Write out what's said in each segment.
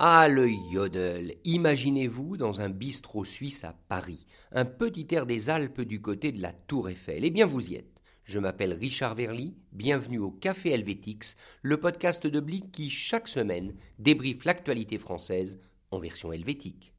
Ah, le yodel Imaginez-vous dans un bistrot suisse à Paris, un petit air des Alpes du côté de la Tour Eiffel. Eh bien, vous y êtes. Je m'appelle Richard Verly, bienvenue au Café Helvétix, le podcast de Blick qui, chaque semaine, débriefe l'actualité française en version helvétique.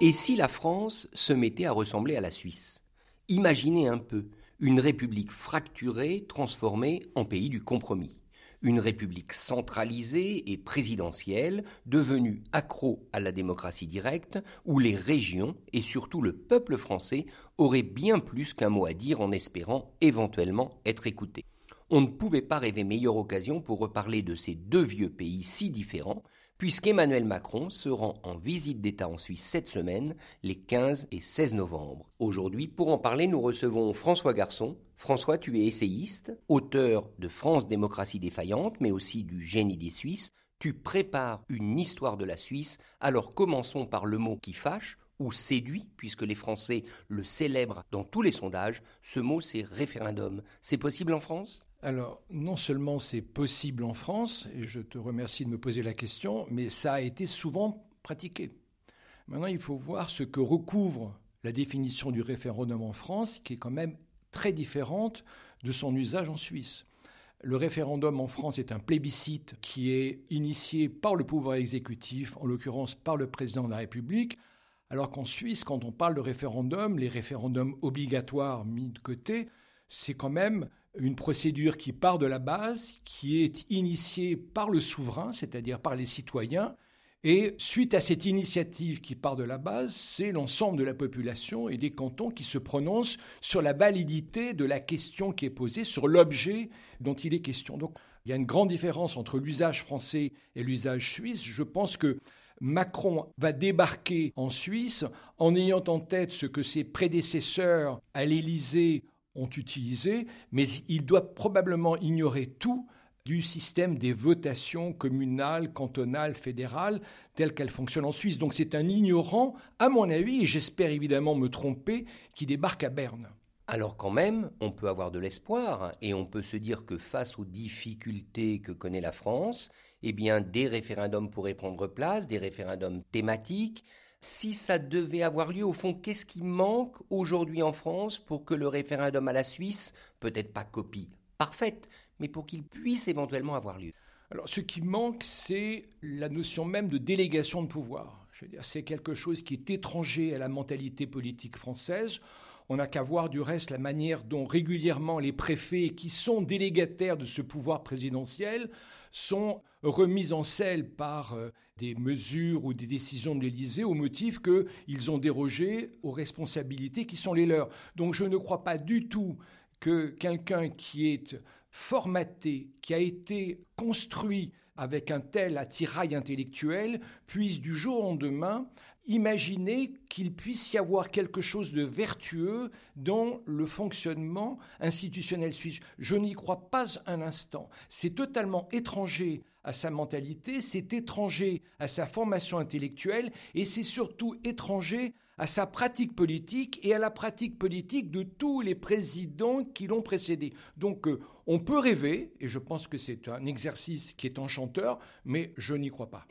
Et si la France se mettait à ressembler à la Suisse? Imaginez un peu une république fracturée transformée en pays du compromis. Une république centralisée et présidentielle, devenue accro à la démocratie directe, où les régions et surtout le peuple français auraient bien plus qu'un mot à dire en espérant éventuellement être écoutés. On ne pouvait pas rêver meilleure occasion pour reparler de ces deux vieux pays si différents, puisqu'Emmanuel Macron se rend en visite d'État en Suisse cette semaine, les 15 et 16 novembre. Aujourd'hui, pour en parler, nous recevons François Garçon. François, tu es essayiste, auteur de France démocratie défaillante, mais aussi du génie des Suisses. Tu prépares une histoire de la Suisse, alors commençons par le mot qui fâche, ou séduit, puisque les Français le célèbrent dans tous les sondages, ce mot c'est référendum. C'est possible en France? Alors, non seulement c'est possible en France, et je te remercie de me poser la question, mais ça a été souvent pratiqué. Maintenant, il faut voir ce que recouvre la définition du référendum en France, qui est quand même très différente de son usage en Suisse. Le référendum en France est un plébiscite qui est initié par le pouvoir exécutif, en l'occurrence par le président de la République, alors qu'en Suisse, quand on parle de référendum, les référendums obligatoires mis de côté, c'est quand même une procédure qui part de la base, qui est initiée par le souverain, c'est-à-dire par les citoyens, et suite à cette initiative qui part de la base, c'est l'ensemble de la population et des cantons qui se prononcent sur la validité de la question qui est posée, sur l'objet dont il est question. Donc il y a une grande différence entre l'usage français et l'usage suisse. Je pense que Macron va débarquer en Suisse en ayant en tête ce que ses prédécesseurs à l'Élysée ont utilisé, mais il doit probablement ignorer tout du système des votations communales, cantonales, fédérales, telles qu'elles fonctionnent en Suisse. Donc c'est un ignorant, à mon avis, et j'espère évidemment me tromper, qui débarque à Berne. Alors quand même, on peut avoir de l'espoir et on peut se dire que face aux difficultés que connaît la France, eh bien des référendums pourraient prendre place, des référendums thématiques, si ça devait avoir lieu, au fond, qu'est-ce qui manque aujourd'hui en France pour que le référendum à la Suisse, peut-être pas copie parfaite, mais pour qu'il puisse éventuellement avoir lieu? Alors, ce qui manque, c'est la notion même de délégation de pouvoir. Je veux dire, c'est quelque chose qui est étranger à la mentalité politique française. On n'a qu'à voir du reste la manière dont régulièrement les préfets, qui sont délégataires de ce pouvoir présidentiel, sont remises en selle par euh, des mesures ou des décisions de l'Élysée au motif qu'ils ont dérogé aux responsabilités qui sont les leurs. Donc je ne crois pas du tout que quelqu'un qui est formaté, qui a été construit avec un tel attirail intellectuel, puisse du jour au lendemain imaginer qu'il puisse y avoir quelque chose de vertueux dans le fonctionnement institutionnel suisse. Je n'y crois pas un instant. C'est totalement étranger à sa mentalité, c'est étranger à sa formation intellectuelle et c'est surtout étranger à sa pratique politique et à la pratique politique de tous les présidents qui l'ont précédé. Donc euh, on peut rêver, et je pense que c'est un exercice qui est enchanteur, mais je n'y crois pas.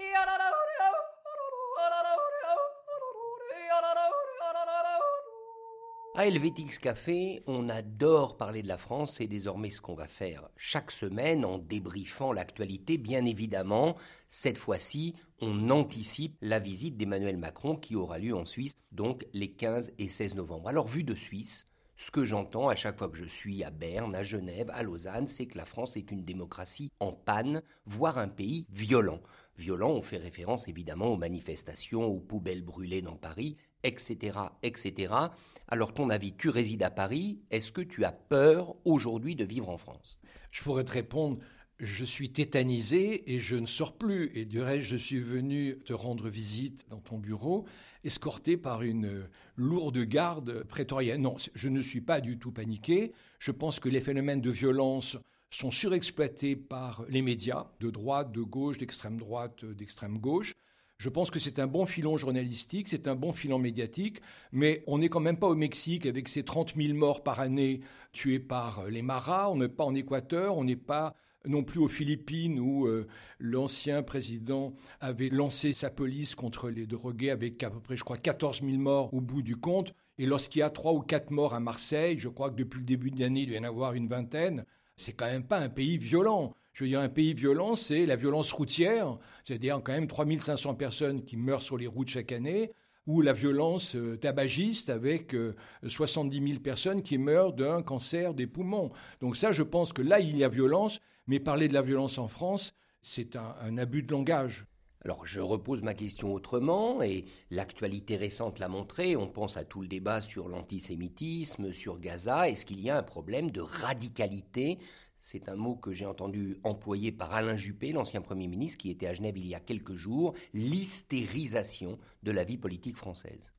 À Helvétix Café, on adore parler de la France, c'est désormais ce qu'on va faire chaque semaine en débriefant l'actualité, bien évidemment. Cette fois-ci, on anticipe la visite d'Emmanuel Macron qui aura lieu en Suisse, donc les 15 et 16 novembre. Alors, vu de Suisse, ce que j'entends à chaque fois que je suis à Berne, à Genève, à Lausanne, c'est que la France est une démocratie en panne, voire un pays violent. Violent, on fait référence évidemment aux manifestations, aux poubelles brûlées dans Paris, etc., etc. Alors ton avis, tu résides à Paris, est-ce que tu as peur aujourd'hui de vivre en France? Je pourrais te répondre, je suis tétanisé et je ne sors plus. Et du reste, je suis venu te rendre visite dans ton bureau, escorté par une lourde garde prétorienne. Non, je ne suis pas du tout paniqué. Je pense que les phénomènes de violence sont surexploités par les médias, de droite, de gauche, d'extrême droite, d'extrême gauche. Je pense que c'est un bon filon journalistique, c'est un bon filon médiatique, mais on n'est quand même pas au Mexique avec ses 30 000 morts par année tués par les maras, on n'est pas en Équateur, on n'est pas non plus aux Philippines où euh, l'ancien président avait lancé sa police contre les drogués avec à peu près, je crois, 14 000 morts au bout du compte. Et lorsqu'il y a trois ou quatre morts à Marseille, je crois que depuis le début de l'année, il doit y en avoir une vingtaine, c'est quand même pas un pays violent. Je veux dire, un pays violent, c'est la violence routière, c'est-à-dire quand même 3500 personnes qui meurent sur les routes chaque année, ou la violence euh, tabagiste avec 70 euh, 000 personnes qui meurent d'un cancer des poumons. Donc ça, je pense que là, il y a violence, mais parler de la violence en France, c'est un, abus de langage. Alors je repose ma question autrement, et l'actualité récente l'a montré, on pense à tout le débat sur l'antisémitisme, sur Gaza, est-ce qu'il y a un problème de radicalité c'est un mot que j'ai entendu employé par Alain Juppé, l'ancien Premier ministre, qui était à Genève il y a quelques jours, l'hystérisation de la vie politique française.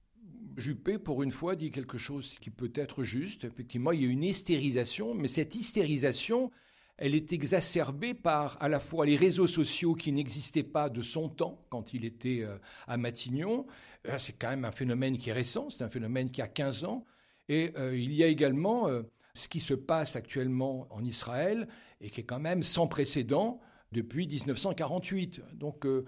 Juppé, pour une fois, dit quelque chose qui peut être juste. Effectivement, il y a une hystérisation, mais cette hystérisation, elle est exacerbée par à la fois les réseaux sociaux qui n'existaient pas de son temps quand il était euh, à Matignon. Euh, c'est quand même un phénomène qui est récent, c'est un phénomène qui a 15 ans. Et euh, il y a également ce qui se passe actuellement en Israël et qui est quand même sans précédent depuis 1948. Donc euh,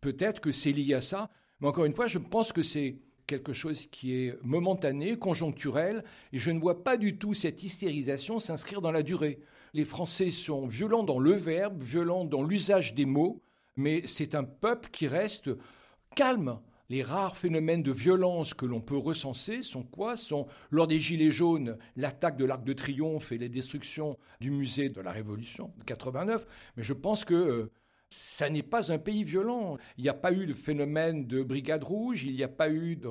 peut-être que c'est lié à ça, mais encore une fois, je pense que c'est quelque chose qui est momentané, conjoncturel, et je ne vois pas du tout cette hystérisation s'inscrire dans la durée. Les Français sont violents dans le verbe, violents dans l'usage des mots, mais c'est un peuple qui reste calme, les rares phénomènes de violence que l'on peut recenser sont quoi? Sont lors des Gilets jaunes, l'attaque de l'Arc de Triomphe et les destructions du musée de la Révolution de 89. Mais je pense que euh, ça n'est pas un pays violent. Il n'y a pas eu de phénomène de brigade rouge, il n'y a pas eu de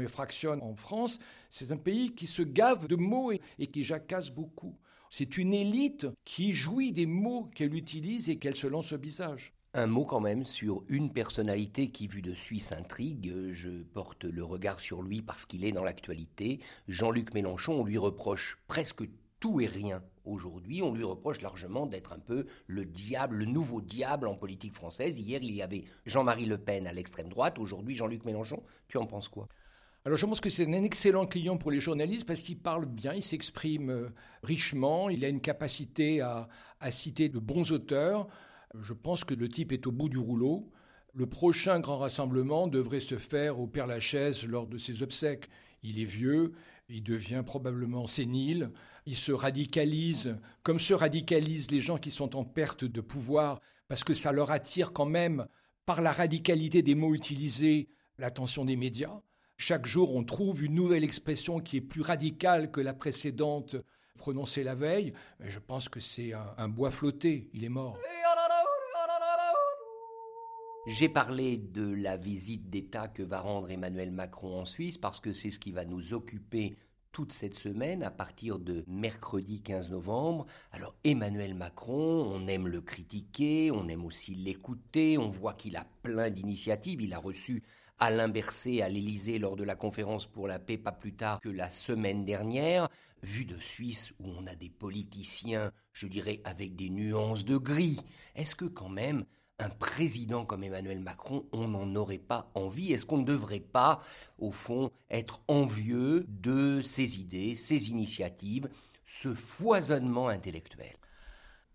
et fraction en France. C'est un pays qui se gave de mots et, et qui jacasse beaucoup. C'est une élite qui jouit des mots qu'elle utilise et qu'elle se lance au visage. Un mot quand même sur une personnalité qui, vue de Suisse, intrigue. Je porte le regard sur lui parce qu'il est dans l'actualité. Jean-Luc Mélenchon, on lui reproche presque tout et rien aujourd'hui. On lui reproche largement d'être un peu le diable, le nouveau diable en politique française. Hier, il y avait Jean-Marie Le Pen à l'extrême droite. Aujourd'hui, Jean-Luc Mélenchon. Tu en penses quoi? Alors je pense que c'est un excellent client pour les journalistes parce qu'il parle bien, il s'exprime euh, richement, il a une capacité à, à citer de bons auteurs. Je pense que le type est au bout du rouleau. Le prochain grand rassemblement devrait se faire au Père Lachaise lors de ses obsèques. Il est vieux, il devient probablement sénile, il se radicalise, comme se radicalisent les gens qui sont en perte de pouvoir, parce que ça leur attire quand même, par la radicalité des mots utilisés, l'attention des médias. Chaque jour, on trouve une nouvelle expression qui est plus radicale que la précédente prononcée la veille. Mais je pense que c'est un, un bois flotté, il est mort. J'ai parlé de la visite d'État que va rendre Emmanuel Macron en Suisse parce que c'est ce qui va nous occuper toute cette semaine à partir de mercredi 15 novembre. Alors Emmanuel Macron, on aime le critiquer, on aime aussi l'écouter, on voit qu'il a plein d'initiatives, il a reçu Alain Berset à l'Élysée lors de la conférence pour la paix pas plus tard que la semaine dernière, vu de Suisse où on a des politiciens, je dirais avec des nuances de gris. Est-ce que quand même un président comme Emmanuel Macron, on n'en aurait pas envie Est-ce qu'on ne devrait pas, au fond, être envieux de ses idées, ses initiatives, ce foisonnement intellectuel?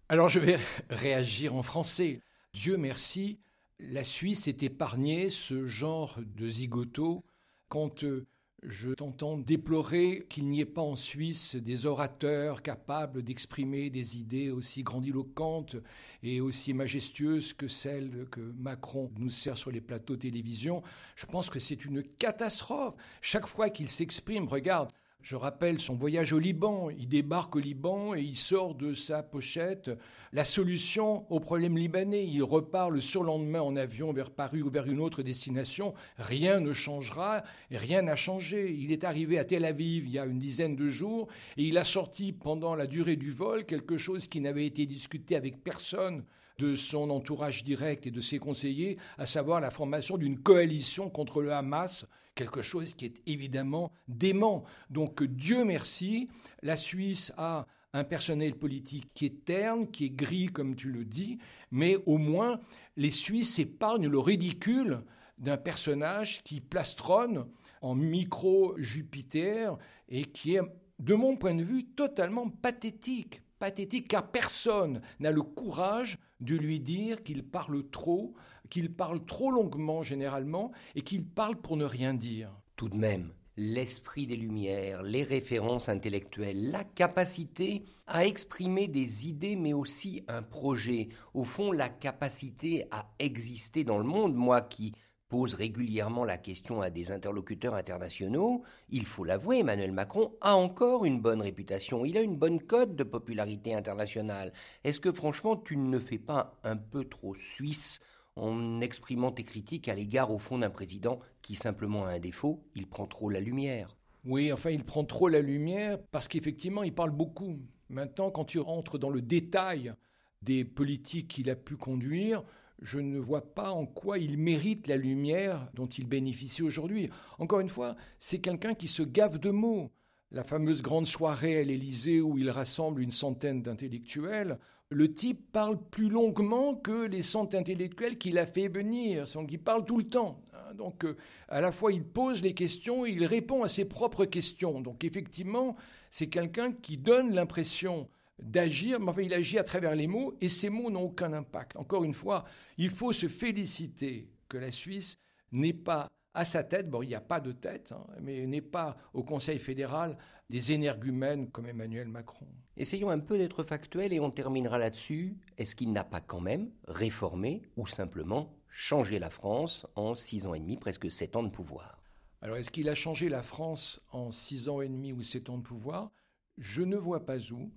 Alors je vais réagir en français. Dieu merci, la Suisse est épargnée ce genre de zigoto quand euh, je t'entends déplorer qu'il n'y ait pas en Suisse des orateurs capables d'exprimer des idées aussi grandiloquentes et aussi majestueuses que celles que Macron nous sert sur les plateaux télévision. Je pense que c'est une catastrophe. Chaque fois qu'il s'exprime, regarde, je rappelle son voyage au Liban. Il débarque au Liban et il sort de sa pochette la solution au problème libanais. Il repart le surlendemain en avion vers Paris ou vers une autre destination. Rien ne changera rien n'a changé. Il est arrivé à Tel Aviv il y a une dizaine de jours et il a sorti pendant la durée du vol quelque chose qui n'avait été discuté avec personne de son entourage direct et de ses conseillers, à savoir la formation d'une coalition contre le Hamas quelque chose qui est évidemment dément. Donc Dieu merci, la Suisse a un personnel politique qui est terne, qui est gris comme tu le dis, mais au moins les Suisses épargnent le ridicule d'un personnage qui plastronne en micro-Jupiter et qui est, de mon point de vue, totalement pathétique. pathétique car personne n'a le courage de lui dire qu'il parle trop, qu'il parle trop longuement généralement et qu'il parle pour ne rien dire. Tout de même, l'esprit des Lumières, les références intellectuelles, la capacité à exprimer des idées mais aussi un projet, au fond la capacité à exister dans le monde, moi qui pose régulièrement la question à des interlocuteurs internationaux, il faut l'avouer, Emmanuel Macron a encore une bonne réputation, il a une bonne cote de popularité internationale. Est-ce que franchement tu ne fais pas un peu trop suisse en exprimant tes critiques à l'égard au fond d'un président qui simplement a un défaut, il prend trop la lumière Oui, enfin il prend trop la lumière parce qu'effectivement il parle beaucoup. Maintenant, quand tu rentres dans le détail des politiques qu'il a pu conduire, je ne vois pas en quoi il mérite la lumière dont il bénéficie aujourd'hui. Encore une fois, c'est quelqu'un qui se gave de mots. La fameuse grande soirée à l'Élysée où il rassemble une centaine d'intellectuels, le type parle plus longuement que les cent intellectuels qu'il a fait venir. Donc il parle tout le temps. Hein. Donc euh, à la fois il pose les questions, il répond à ses propres questions. Donc effectivement, c'est quelqu'un qui donne l'impression d'agir, mais enfin, il agit à travers les mots et ces mots n'ont aucun impact. Encore une fois, il faut se féliciter que la Suisse n'ait pas à sa tête, bon, il n'y a pas de tête, hein, mais n'est pas au Conseil fédéral des énergumènes comme Emmanuel Macron. Essayons un peu d'être factuels et on terminera là-dessus. Est-ce qu'il n'a pas quand même réformé ou simplement changé la France en six ans et demi, presque sept ans de pouvoir? Alors, est-ce qu'il a changé la France en six ans et demi ou sept ans de pouvoir? Je ne vois pas où.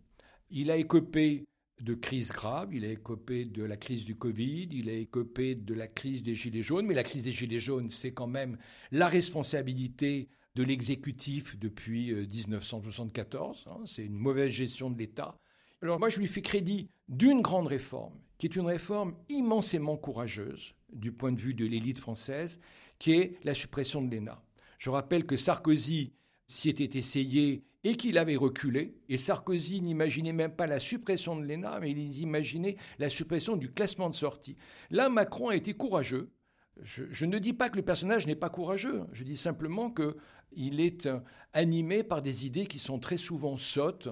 Il a écopé de crises graves, il a écopé de la crise du Covid, il a écopé de la crise des Gilets jaunes, mais la crise des Gilets jaunes, c'est quand même la responsabilité de l'exécutif depuis 1974, euh, hein, c'est une mauvaise gestion de l'État. Alors moi, je lui fais crédit d'une grande réforme, qui est une réforme immensément courageuse du point de vue de l'élite française, qui est la suppression de l'ENA. Je rappelle que Sarkozy s'y était essayé et qu'il avait reculé. Et Sarkozy n'imaginait même pas la suppression de l'ENA, mais il imaginait la suppression du classement de sortie. Là, Macron a été courageux. Je, ne dis pas que le personnage n'est pas courageux, je dis simplement qu'il est euh, animé par des idées qui sont très souvent sottes,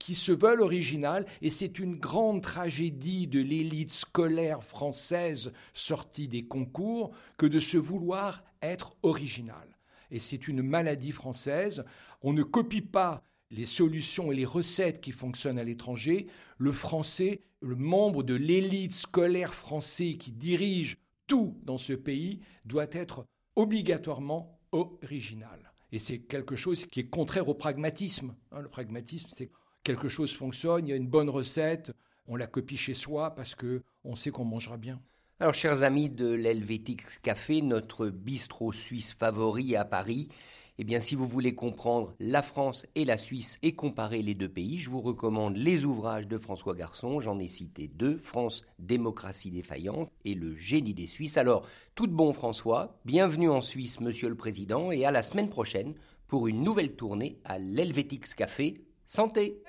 qui se veulent originales, et c'est une grande tragédie de l'élite scolaire française sortie des concours que de se vouloir être originale et c'est une maladie française. On ne copie pas les solutions et les recettes qui fonctionnent à l'étranger. Le français, le membre de l'élite scolaire français qui dirige tout dans ce pays, doit être obligatoirement original. Et c'est quelque chose qui est contraire au pragmatisme. Hein, le pragmatisme, c'est quelque chose fonctionne, il y a une bonne recette, on la copie chez soi parce que on sait qu'on mangera bien. Alors, chers amis de l'Helvétix Café, notre bistrot suisse favori à Paris, eh bien, si vous voulez comprendre la France et la Suisse et comparer les deux pays, je vous recommande les ouvrages de François Garçon. J'en ai cité deux, France, démocratie défaillante et le génie des Suisses. Alors, tout de bon François, bienvenue en Suisse, monsieur le Président, et à la semaine prochaine pour une nouvelle tournée à l'Helvétix Café. Santé!